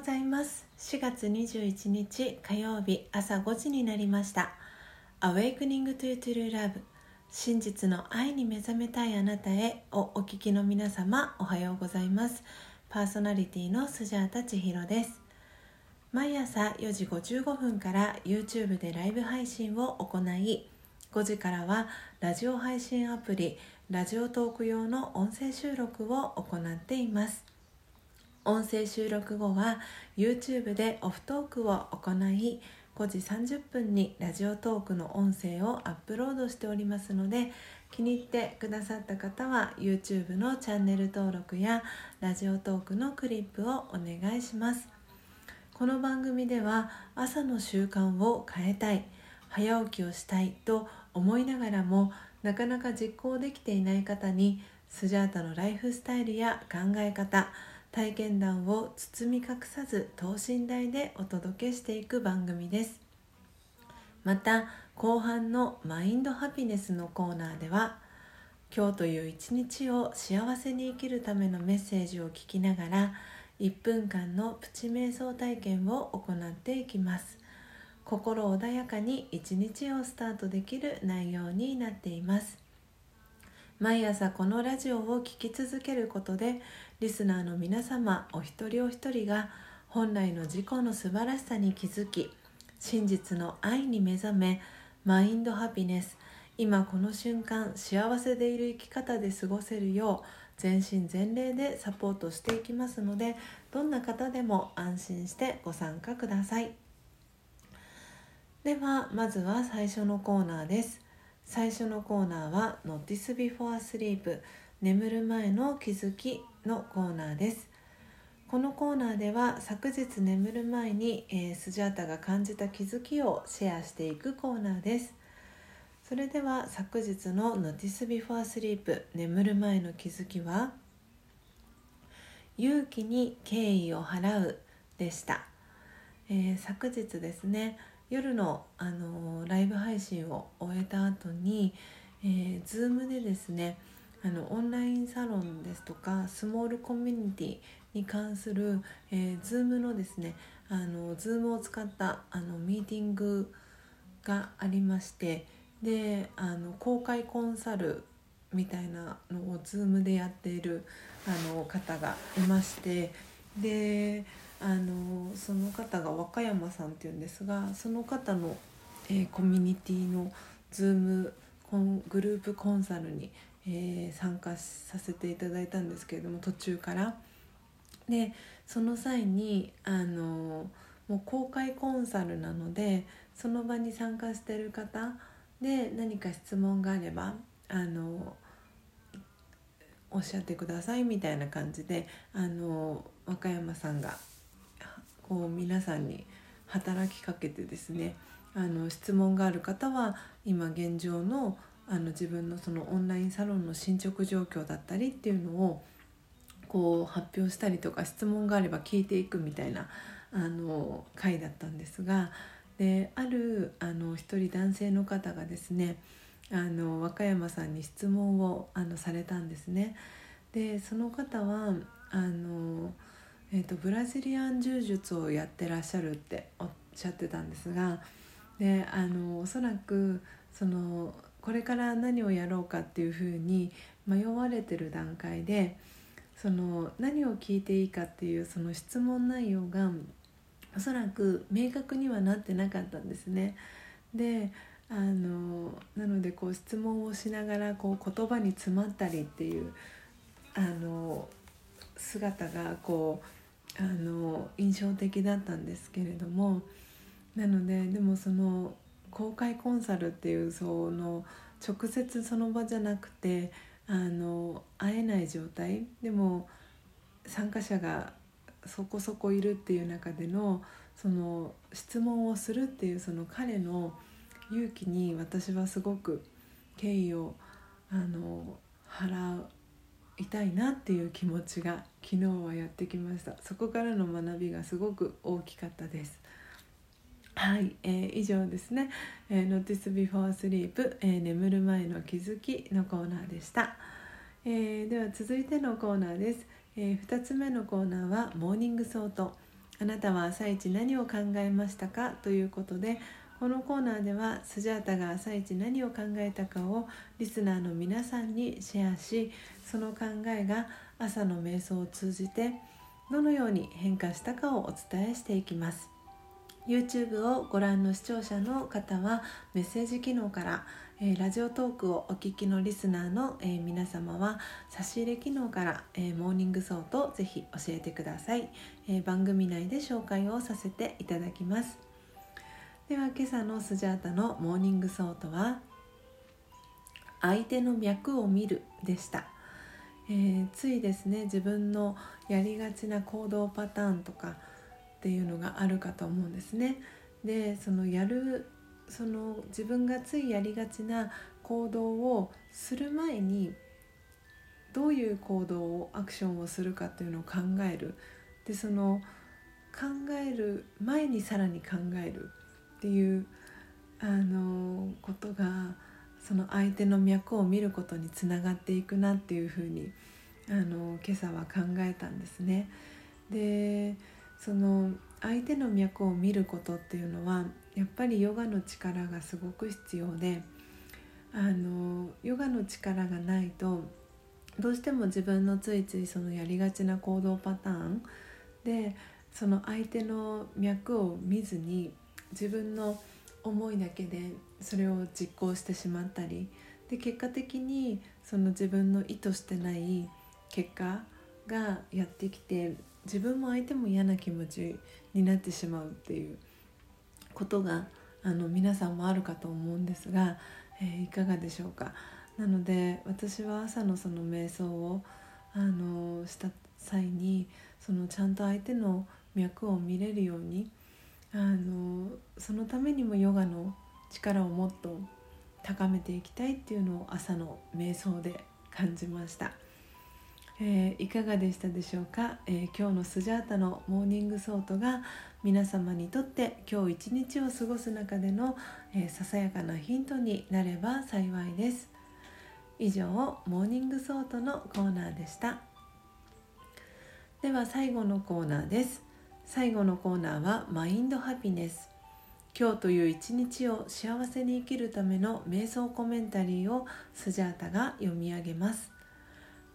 ございます。4月21日火曜日朝5時になりました。Awakening to True Love 真実の愛に目覚めたいあなたへをお聞きの皆様おはようございます。パーソナリティのスジャータ千尋です。毎朝4時55分から YouTube でライブ配信を行い5時からはラジオ配信アプリラジオトーク用の音声収録を行っています。音声収録後は YouTube でオフトークを行い5時30分にラジオトークの音声をアップロードしておりますので気に入ってくださった方は YouTube のチャンネル登録やラジオトークのクリップをお願いします。この番組では朝の習慣を変えたい早起きをしたいと思いながらもなかなか実行できていない方にスジャータのライフスタイルや考え方体験談を包み隠さず等身大でお届けしていく番組です。また後半のマインドハピネスのコーナーでは今日という一日を幸せに生きるためのメッセージを聞きながら1分間のプチ瞑想体験を行っていきます。心穏やかに一日をスタートできる内容になっています。毎朝このラジオを聴き続けることでリスナーの皆様お一人お一人が本来の自己の素晴らしさに気づき真実の愛に目覚めマインドハピネス今この瞬間幸せでいる生き方で過ごせるよう全身全霊でサポートしていきますのでどんな方でも安心してご参加ください。ではまずは最初のコーナーです。最初のコーナーは「Notice Before Sleep 眠る前の気づき」のコーナーです。このコーナーでは昨日眠る前に、えー、スジャータが感じた気づきをシェアしていくコーナーです。それでは昨日の Notice Before Sleep 眠る前の気づきは勇気に敬意を払うでした、えー、昨日ですね夜の、あのライブ配信を終えた後に、えー、Zoom でですねあのオンラインサロンですとかスモールコミュニティに関する、えー、Zoom のですねあの Zoom を使ったあのミーティングがありましてであの公開コンサルみたいなのを Zoom でやっているあの方がいましてであのその方が和歌山さんっていうんですがその方の、えー、コミュニティの Zoom コングループコンサルに、えー、参加させていただいたんですけれども途中から。でその際にあのもう公開コンサルなのでその場に参加してる方で何か質問があればあのおっしゃってくださいみたいな感じであの和歌山さんがこう皆さんに働きかけてですねあの質問がある方は今現状のあの自分のそのオンラインサロンの進捗状況だったりっていうのをこう発表したりとか質問があれば聞いていくみたいなあの回だったんですがであるあの一人男性の方がですねあの和歌山さんに質問をあのされたんですね。でその方はあの、えーと、ブラジリアン柔術をやってらっしゃるっておっしゃってたんですがであのおそらくそのこれから何をやろうかっていうふうに迷われてる段階でその何を聞いていいかっていうその質問内容がおそらく明確にはなってなかったんですね。であのなのでこう質問をしながらこう言葉に詰まったりっていうあの姿がこうあの印象的だったんですけれどもなのででもその公開コンサルっていうその直接その場じゃなくてあの会えない状態でも参加者がそこそこいるっていう中でのその質問をするっていうその彼の勇気に私はすごく敬意をあの払いたいなっていう気持ちが昨日はやってきました。そこからの学びがすごく大きかったです。はい、えー、以上ですね「えー、Notice Before Sleep、えー、眠る前の気づき」のコーナーでした、えー、では続いてのコーナーです、えー、2つ目のコーナーは「 Morning Thought」あなたは朝一何を考えましたか？ということでこのコーナーではスジャータが朝一何を考えたかをリスナーの皆さんにシェアしその考えが朝の瞑想を通じてどのように変化したかをお伝えしていきます。YouTube をご覧の視聴者の方はメッセージ機能からえ、ラジオトークをお聞きのリスナーの、え、皆様は差し入れ機能から、え、 Morning Thought をぜひ教えてください、え番組内で紹介をさせていただきます。では今朝のスジャータの Morning Thought は相手の脈を見るでした、えーついですね自分のやりがちな行動パターンとかっていうのがあるかと思うんですね。でそのやるその自分がついやりがちな行動をする前にどういう行動をアクションをするかっていうのを考える。でその考える前にさらに考える。っていうあのことがその相手の脈を見ることにつながっていくなっていうふうにあの今朝は考えたんですね。でその相手の脈を見ることっていうのはやっぱりヨガの力がすごく必要であのヨガの力がないとどうしても自分のついついそのやりがちな行動パターンでその相手の脈を見ずに自分の思いだけでそれを実行してしまったりで結果的にその自分の意図してない結果がやってきて自分も相手も嫌な気持ちになってしまうっていうことがあの皆さんもあるかと思うんですが、えー、いかがでしょうか？なので私は朝のその瞑想をあのした際にそのちゃんと相手の脈を見れるようにあのそのためにもヨガの力をもっと高めていきたいっていうのを朝の瞑想で感じました。えー、いかがでしたでしょうか、えー、今日のスジャータの Morning Thought が皆様にとって今日一日を過ごす中での、えー、ささやかなヒントになれば幸いです。以上 Morning Thought のコーナーでした。では最後のコーナーです。最後のコーナーは Mind Happiness。今日という一日を幸せに生きるための瞑想コメンタリーをスジャータが読み上げます。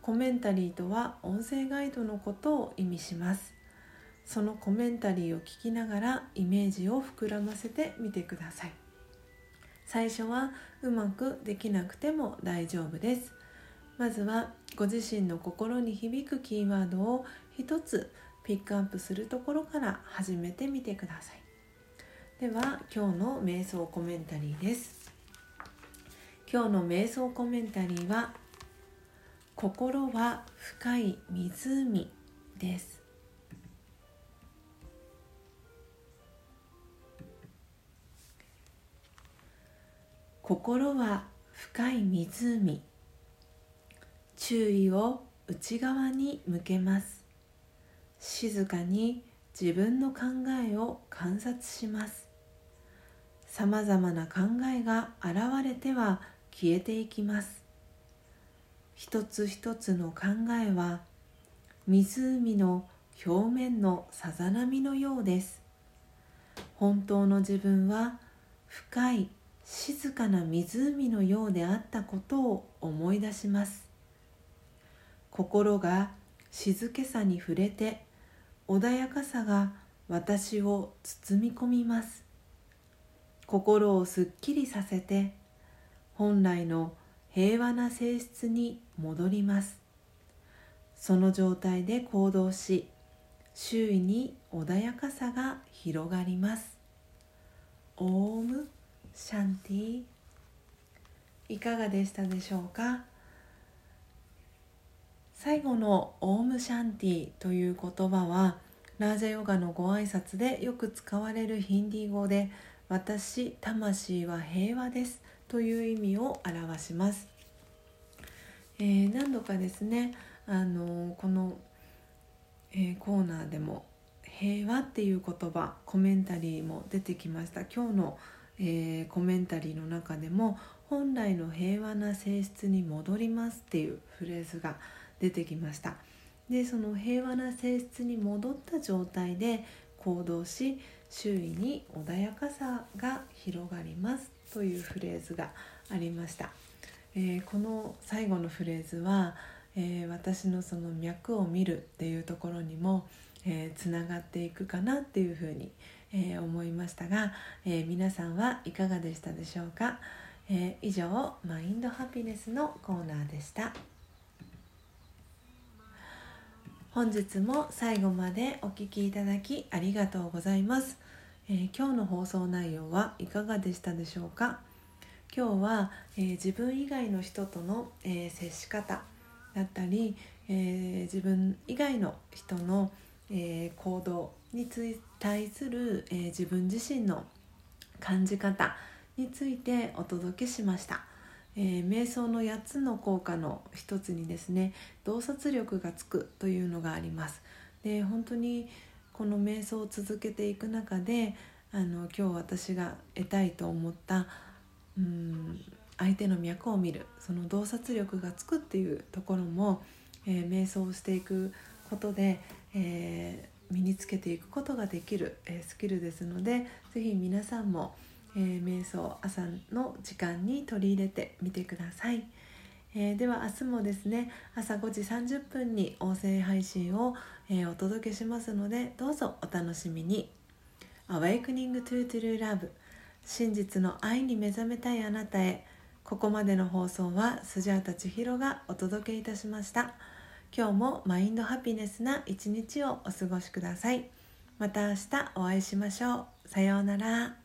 コメンタリーとは音声ガイドのことを意味します。そのコメンタリーを聞きながらイメージを膨らませてみてください。最初はうまくできなくても大丈夫です。まずはご自身の心に響くキーワードを一つピックアップするところから始めてみてください。では今日の瞑想コメンタリーです。今日の瞑想コメンタリーは心は深い湖です。心は深い湖。注意を内側に向けます。静かに自分の考えを観察します。さまざまな考えが現れては消えていきます。一つ一つの考えは湖の表面のさざ波のようです。本当の自分は深い静かな湖のようであったことを思い出します。心が静けさに触れて穏やかさが私を包み込みます。心をすっきりさせて本来の平和な性質に戻ります。その状態で行動し周囲に穏やかさが広がります。オームシャンティ。いかがでしたでしょうか？最後のオームシャンティという言葉はラージャヨガのご挨拶でよく使われるヒンディー語で私魂は平和ですという意味を表します、えー、何度かですねあのこの、えー、コーナーでも平和っていう言葉コメンタリーも出てきました。今日の、え、コメンタリーの中でも本来の平和な性質に戻りますっていうフレーズが出てきました。でその平和な性質に戻った状態で行動し周囲に穏やかさが広がります。というフレーズがありました、えー、この最後のフレーズは、えー、私のその脈を見るっていうところにもえー、つながっていくかなっていうふうに、えー、思いましたが、えー、皆さんはいかがでしたでしょうか、え以上マインドハピネスのコーナーでした。本日も最後までお聴きいただきありがとうございます、え今日の放送内容はいかがでしたでしょうか？今日は、え自分以外の人との、え接し方だったり、え自分以外の人の、えー、行動に対する、えー、自分自身の感じ方についてお届けしました、えー、瞑想の8つの効果の一つにですね洞察力がつくというのがあります。で本当にこの瞑想を続けていく中であの今日私が得たいと思ったうん相手の脈を見るその洞察力がつくっていうところも、えー、瞑想をしていくことで、えー、身につけていくことができる、えー、スキルですので是非皆さんも、えー、瞑想朝の時間に取り入れてみてください。えー、では明日もですね朝5時30分に音声配信を、えー、お届けしますのでどうぞお楽しみに Awakening to True Love 真実の愛に目覚めたいあなたへここまでの放送はスジャータ千尋がお届けいたしました。今日もマインドハピネスな一日をお過ごしください。また明日お会いしましょう。さようなら。